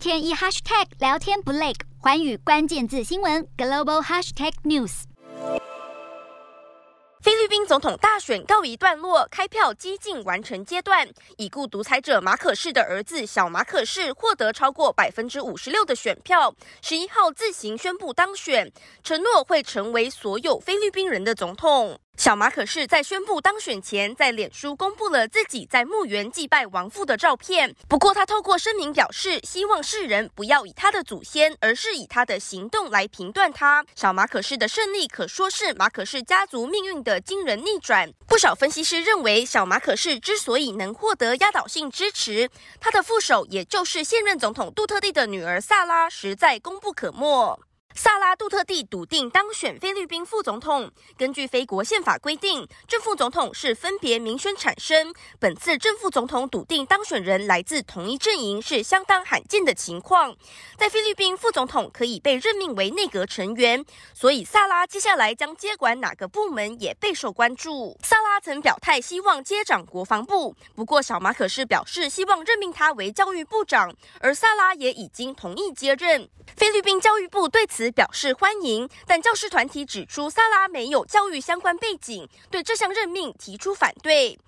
天一 hashtag 聊天不累，寰宇关键字新闻 global hashtag news。菲律宾总统大选告一段落，开票接近完成阶段。已故独裁者马可仕的儿子小马可仕获得超过百分之五十六的选票，十一号自行宣布当选，承诺会成为所有菲律宾人的总统。小马可是在宣布当选前，在脸书公布了自己在墓园祭拜亡父的照片。不过，他透过声明表示，希望世人不要以他的祖先，而是以他的行动来评断他。小马可仕的胜利可说是马可仕家族命运的惊人逆转。不少分析师认为，小马可仕之所以能获得压倒性支持，他的副手也就是现任总统杜特地的女儿萨拉，实在功不可没。萨拉·杜特蒂笃定当选菲律宾副总统。根据菲国宪法规定，正副总统是分别民选产生。本次正副总统笃定当选人来自同一阵营是相当罕见的情况。在菲律宾，副总统可以被任命为内阁成员，所以萨拉接下来将接管哪个部门也备受关注。萨拉曾表态希望接掌国防部，不过小马可是表示希望任命他为教育部长，而萨拉也已经同意接任。菲律宾教育部对此表示欢迎，但教师团体指出萨拉没有教育相关背景，对这项任命提出反对。